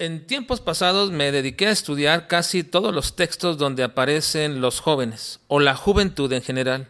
En tiempos pasados me dediqué a estudiar casi todos los textos donde aparecen los jóvenes o la juventud en general.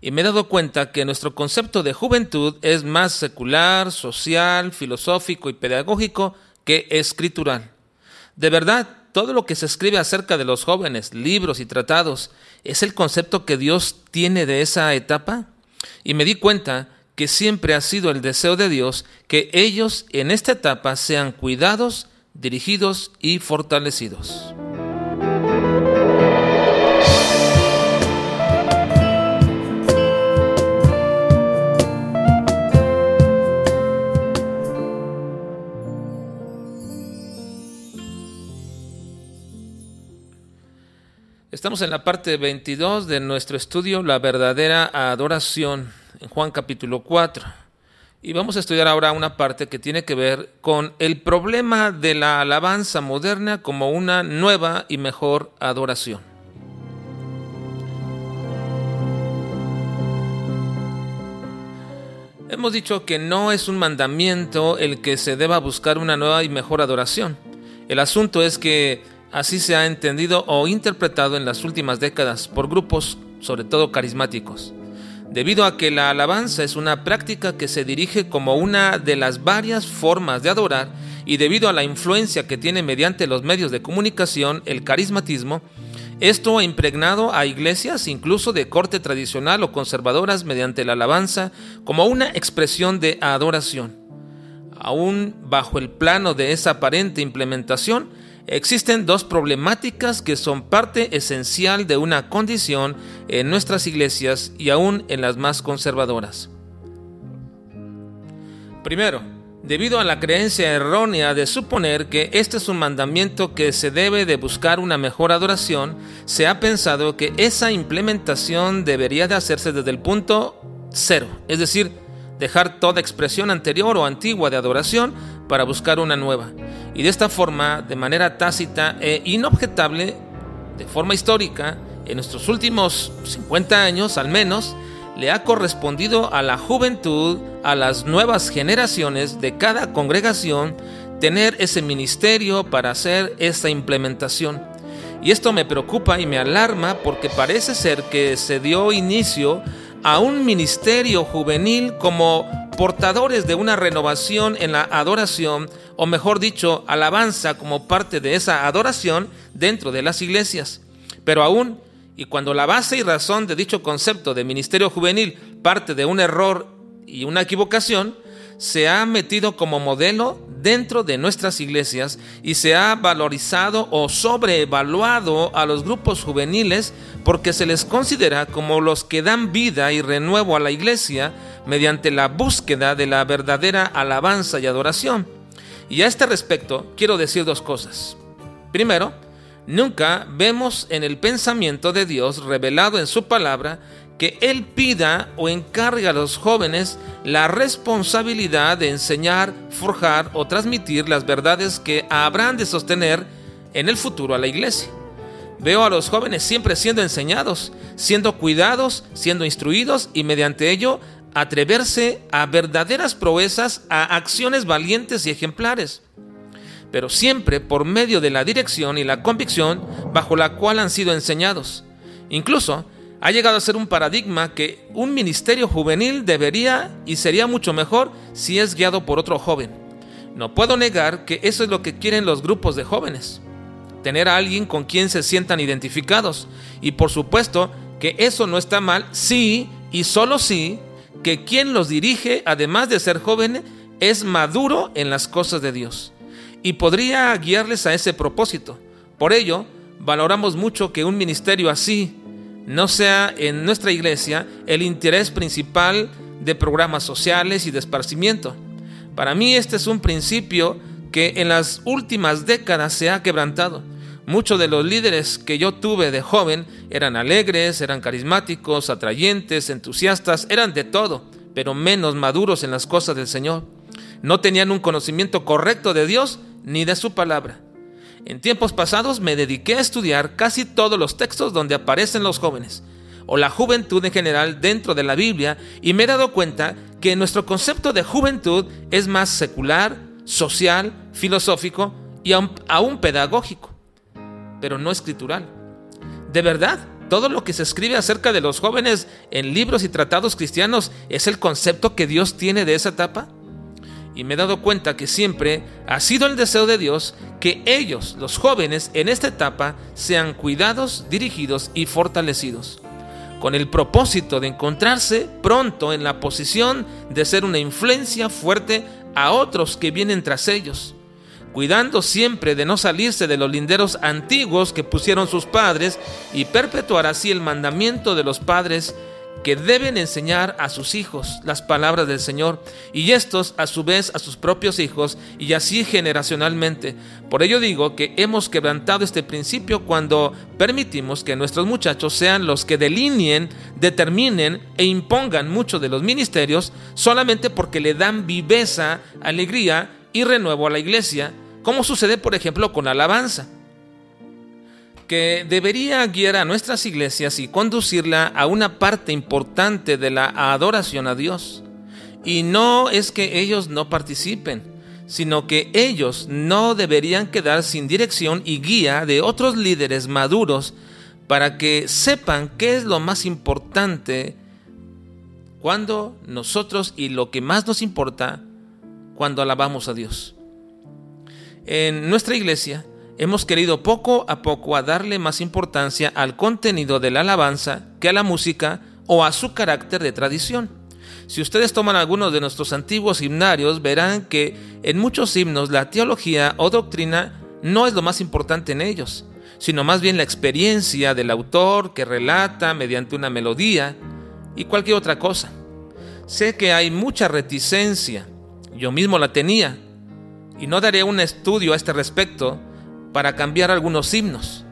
Y me he dado cuenta que nuestro concepto de juventud es más secular, social, filosófico y pedagógico que escritural. De verdad, todo lo que se escribe acerca de los jóvenes, libros y tratados, ¿es el concepto que Dios tiene de esa etapa? Y me di cuenta que siempre ha sido el deseo de Dios que ellos en esta etapa sean cuidados, dirigidos y fortalecidos. Estamos en la parte 22 de nuestro estudio La verdadera adoración, en Juan capítulo 4. Y vamos a estudiar ahora una parte que tiene que ver con el problema de la alabanza moderna como una nueva y mejor adoración. Hemos dicho que no es un mandamiento el que se deba buscar una nueva y mejor adoración. El asunto es que así se ha entendido o interpretado en las últimas décadas por grupos, sobre todo carismáticos debido a que la alabanza es una práctica que se dirige como una de las varias formas de adorar y debido a la influencia que tiene mediante los medios de comunicación el carismatismo, esto ha impregnado a iglesias incluso de corte tradicional o conservadoras mediante la alabanza como una expresión de adoración. Aún bajo el plano de esa aparente implementación, Existen dos problemáticas que son parte esencial de una condición en nuestras iglesias y aún en las más conservadoras. Primero, debido a la creencia errónea de suponer que este es un mandamiento que se debe de buscar una mejor adoración, se ha pensado que esa implementación debería de hacerse desde el punto cero, es decir, dejar toda expresión anterior o antigua de adoración para buscar una nueva. Y de esta forma, de manera tácita e inobjetable, de forma histórica, en nuestros últimos 50 años al menos, le ha correspondido a la juventud, a las nuevas generaciones de cada congregación, tener ese ministerio para hacer esta implementación. Y esto me preocupa y me alarma porque parece ser que se dio inicio a un ministerio juvenil como portadores de una renovación en la adoración, o mejor dicho, alabanza como parte de esa adoración dentro de las iglesias. Pero aún, y cuando la base y razón de dicho concepto de ministerio juvenil parte de un error y una equivocación, se ha metido como modelo dentro de nuestras iglesias y se ha valorizado o sobreevaluado a los grupos juveniles porque se les considera como los que dan vida y renuevo a la iglesia mediante la búsqueda de la verdadera alabanza y adoración. Y a este respecto quiero decir dos cosas. Primero, nunca vemos en el pensamiento de Dios revelado en su palabra que Él pida o encargue a los jóvenes la responsabilidad de enseñar, forjar o transmitir las verdades que habrán de sostener en el futuro a la iglesia. Veo a los jóvenes siempre siendo enseñados, siendo cuidados, siendo instruidos y mediante ello atreverse a verdaderas proezas, a acciones valientes y ejemplares, pero siempre por medio de la dirección y la convicción bajo la cual han sido enseñados. Incluso ha llegado a ser un paradigma que un ministerio juvenil debería y sería mucho mejor si es guiado por otro joven. No puedo negar que eso es lo que quieren los grupos de jóvenes. Tener a alguien con quien se sientan identificados. Y por supuesto que eso no está mal si y solo si que quien los dirige, además de ser joven, es maduro en las cosas de Dios. Y podría guiarles a ese propósito. Por ello, valoramos mucho que un ministerio así, no sea en nuestra iglesia el interés principal de programas sociales y de esparcimiento. Para mí este es un principio que en las últimas décadas se ha quebrantado. Muchos de los líderes que yo tuve de joven eran alegres, eran carismáticos, atrayentes, entusiastas, eran de todo, pero menos maduros en las cosas del Señor. No tenían un conocimiento correcto de Dios ni de su palabra. En tiempos pasados me dediqué a estudiar casi todos los textos donde aparecen los jóvenes o la juventud en general dentro de la Biblia y me he dado cuenta que nuestro concepto de juventud es más secular, social, filosófico y aún, pedagógico, pero no escritural. De verdad, todo lo que se escribe acerca de los jóvenes en libros y tratados cristianos es el concepto que Dios tiene de esa etapa. Y me he dado cuenta que siempre ha sido el deseo de Dios que ellos, los jóvenes, en esta etapa sean cuidados, dirigidos y fortalecidos, con el propósito de encontrarse pronto en la posición de ser una influencia fuerte a otros que vienen tras ellos cuidando siempre de no salirse de los linderos antiguos que pusieron sus padres y perpetuar así el mandamiento de los padres que deben enseñar a sus hijos las palabras del Señor y estos a su vez a sus propios hijos y así generacionalmente. Por ello digo que hemos quebrantado este principio cuando permitimos que nuestros muchachos sean los que delineen, determinen e impongan muchos de los ministerios solamente porque le dan viveza, alegría y renuevo a la iglesia como sucede por ejemplo con alabanza, debería guiar a nuestras iglesias y conducirla a una parte importante de la adoración a Dios. Y no es que ellos no participen, sino que ellos no deberían quedar sin dirección y guía de otros líderes maduros para que sepan qué es lo más importante cuando nosotros y lo que más nos importa cuando alabamos a Dios. En nuestra iglesia hemos querido poco a poco a darle más importancia al contenido de la alabanza que a la música o a su carácter de tradición. Si ustedes toman algunos de nuestros antiguos himnarios, verán que en muchos himnos la teología o doctrina no es lo más importante en ellos, sino más bien la experiencia del autor que relata mediante una melodía y cualquier otra cosa. Sé que hay mucha reticencia, yo mismo la tenía, y no daré un estudio a este respecto para cambiar algunos himnos,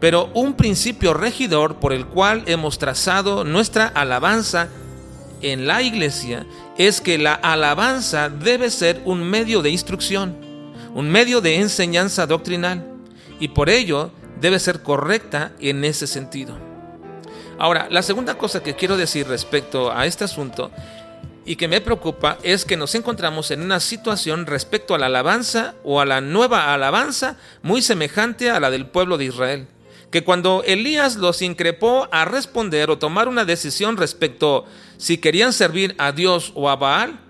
pero un principio regidor por el cual hemos trazado nuestra alabanza en la iglesia es que la alabanza debe ser un medio de instrucción, un medio de enseñanza doctrinal, y por ello debe ser correcta en ese sentido. Ahora, la segunda cosa que quiero decir respecto a este asunto y que me preocupa es que nos encontramos en una situación respecto a la alabanza o a la nueva alabanza muy semejante a la del pueblo de Israel. Que cuando Elías los increpó a responder o tomar una decisión respecto si querían servir a Dios o a Baal,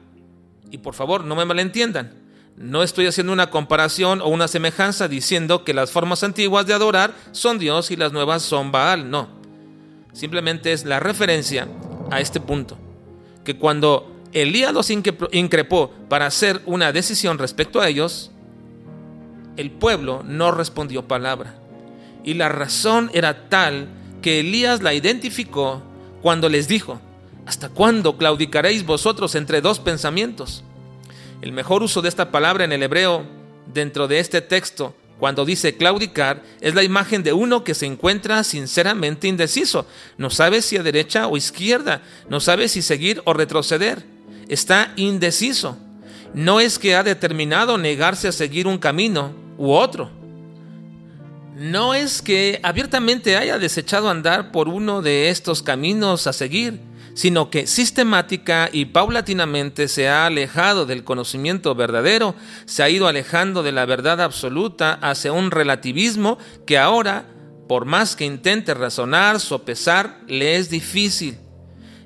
y por favor no me malentiendan, no estoy haciendo una comparación o una semejanza diciendo que las formas antiguas de adorar son Dios y las nuevas son Baal, no. Simplemente es la referencia a este punto que cuando Elías los increpó para hacer una decisión respecto a ellos, el pueblo no respondió palabra. Y la razón era tal que Elías la identificó cuando les dijo, ¿hasta cuándo claudicaréis vosotros entre dos pensamientos? El mejor uso de esta palabra en el hebreo dentro de este texto cuando dice claudicar, es la imagen de uno que se encuentra sinceramente indeciso. No sabe si a derecha o izquierda, no sabe si seguir o retroceder. Está indeciso. No es que ha determinado negarse a seguir un camino u otro. No es que abiertamente haya desechado andar por uno de estos caminos a seguir sino que sistemática y paulatinamente se ha alejado del conocimiento verdadero, se ha ido alejando de la verdad absoluta hacia un relativismo que ahora, por más que intente razonar, sopesar, le es difícil.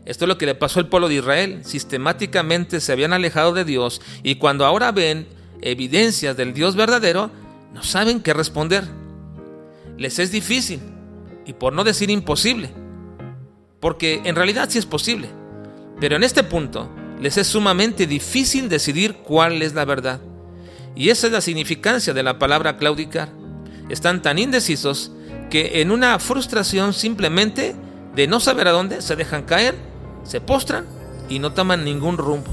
Esto es lo que le pasó al pueblo de Israel. Sistemáticamente se habían alejado de Dios y cuando ahora ven evidencias del Dios verdadero, no saben qué responder. Les es difícil y por no decir imposible porque en realidad sí es posible. Pero en este punto les es sumamente difícil decidir cuál es la verdad. Y esa es la significancia de la palabra claudicar. Están tan indecisos que en una frustración simplemente de no saber a dónde se dejan caer, se postran y no toman ningún rumbo.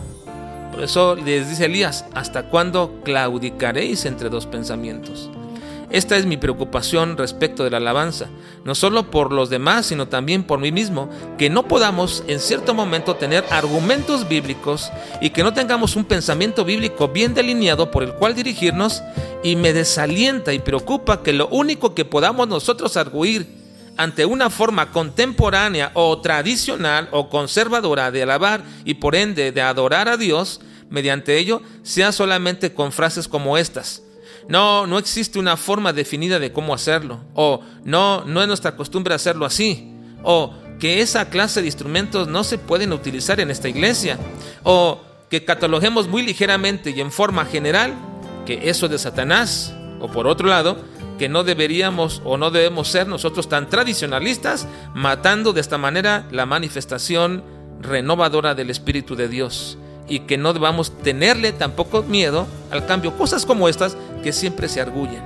Por eso les dice Elías, ¿hasta cuándo claudicaréis entre dos pensamientos? Esta es mi preocupación respecto de la alabanza, no solo por los demás, sino también por mí mismo, que no podamos en cierto momento tener argumentos bíblicos y que no tengamos un pensamiento bíblico bien delineado por el cual dirigirnos y me desalienta y preocupa que lo único que podamos nosotros arguir ante una forma contemporánea o tradicional o conservadora de alabar y por ende de adorar a Dios, mediante ello sea solamente con frases como estas no, no existe una forma definida de cómo hacerlo, o no, no es nuestra costumbre hacerlo así, o que esa clase de instrumentos no se pueden utilizar en esta iglesia, o que cataloguemos muy ligeramente y en forma general que eso es de Satanás, o por otro lado, que no deberíamos o no debemos ser nosotros tan tradicionalistas, matando de esta manera la manifestación renovadora del Espíritu de Dios. Y que no debamos tenerle tampoco miedo al cambio, cosas como estas que siempre se arguyen.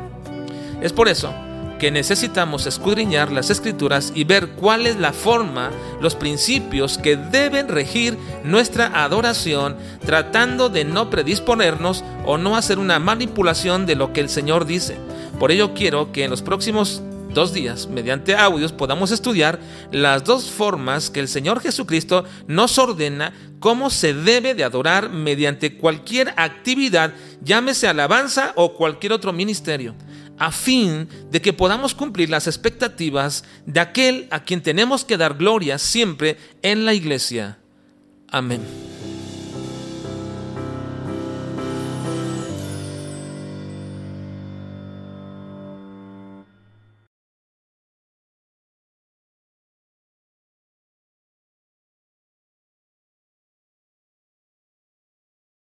Es por eso que necesitamos escudriñar las escrituras y ver cuál es la forma, los principios que deben regir nuestra adoración, tratando de no predisponernos o no hacer una manipulación de lo que el Señor dice. Por ello quiero que en los próximos dos días, mediante audios, podamos estudiar las dos formas que el Señor Jesucristo nos ordena cómo se debe de adorar mediante cualquier actividad, llámese alabanza o cualquier otro ministerio a fin de que podamos cumplir las expectativas de aquel a quien tenemos que dar gloria siempre en la iglesia. Amén.